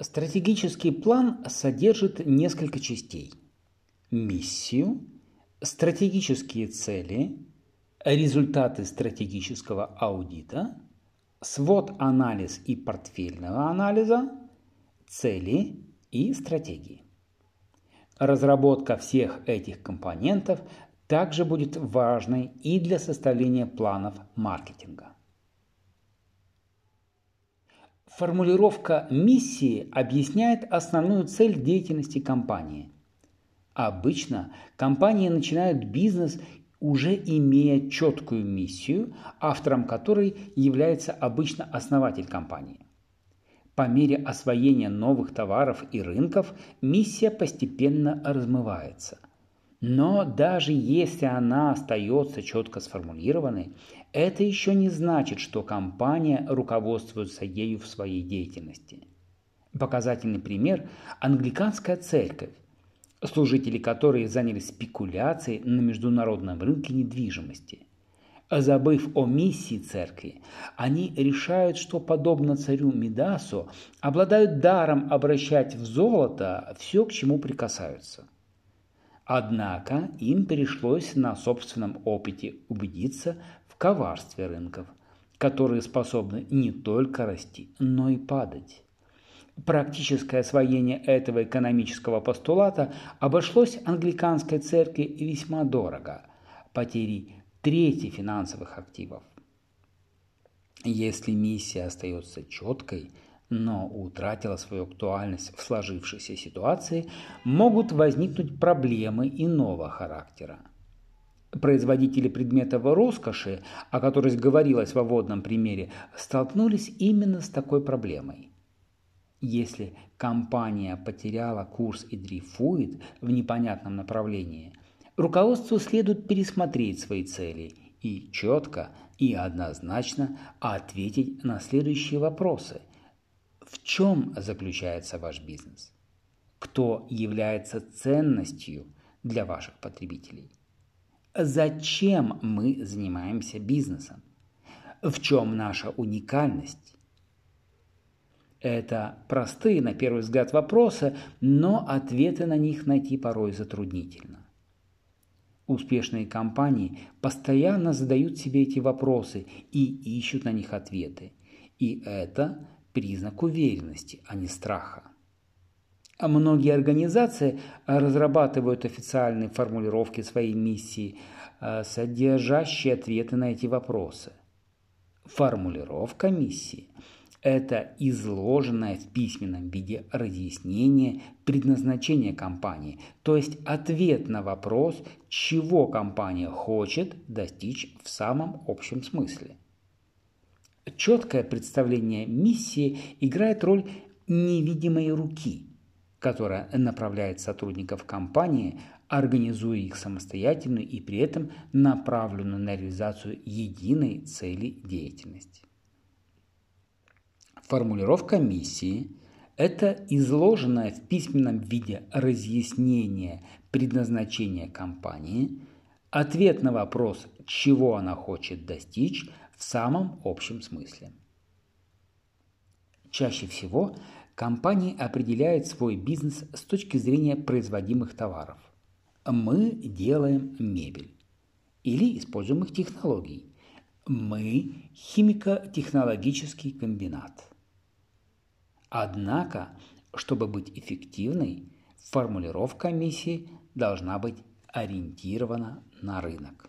Стратегический план содержит несколько частей. Миссию, стратегические цели, результаты стратегического аудита, свод-анализ и портфельного анализа, цели и стратегии. Разработка всех этих компонентов также будет важной и для составления планов маркетинга. Формулировка миссии объясняет основную цель деятельности компании. Обычно компании начинают бизнес уже имея четкую миссию, автором которой является обычно основатель компании. По мере освоения новых товаров и рынков миссия постепенно размывается. Но даже если она остается четко сформулированной, это еще не значит, что компания руководствуется ею в своей деятельности. Показательный пример – англиканская церковь, служители которой занялись спекуляцией на международном рынке недвижимости. Забыв о миссии церкви, они решают, что, подобно царю Мидасу, обладают даром обращать в золото все, к чему прикасаются – Однако им пришлось на собственном опыте убедиться в коварстве рынков, которые способны не только расти, но и падать. Практическое освоение этого экономического постулата обошлось англиканской церкви весьма дорого – потери трети финансовых активов. Если миссия остается четкой – но утратила свою актуальность в сложившейся ситуации, могут возникнуть проблемы иного характера. Производители предметов роскоши, о которых говорилось в вводном примере, столкнулись именно с такой проблемой. Если компания потеряла курс и дрейфует в непонятном направлении, руководству следует пересмотреть свои цели и четко и однозначно ответить на следующие вопросы – в чем заключается ваш бизнес? Кто является ценностью для ваших потребителей? Зачем мы занимаемся бизнесом? В чем наша уникальность? Это простые, на первый взгляд, вопросы, но ответы на них найти порой затруднительно. Успешные компании постоянно задают себе эти вопросы и ищут на них ответы. И это признак уверенности, а не страха. А многие организации разрабатывают официальные формулировки своей миссии, э, содержащие ответы на эти вопросы. Формулировка миссии – это изложенное в письменном виде разъяснение предназначения компании, то есть ответ на вопрос, чего компания хочет достичь в самом общем смысле – Четкое представление миссии играет роль невидимой руки, которая направляет сотрудников компании, организуя их самостоятельную и при этом направленную на реализацию единой цели деятельности. Формулировка миссии – это изложенное в письменном виде разъяснение предназначения компании, ответ на вопрос, чего она хочет достичь в самом общем смысле. Чаще всего компании определяют свой бизнес с точки зрения производимых товаров. Мы делаем мебель или используемых технологий. Мы химико-технологический комбинат. Однако, чтобы быть эффективной, формулировка миссии должна быть ориентирована на рынок.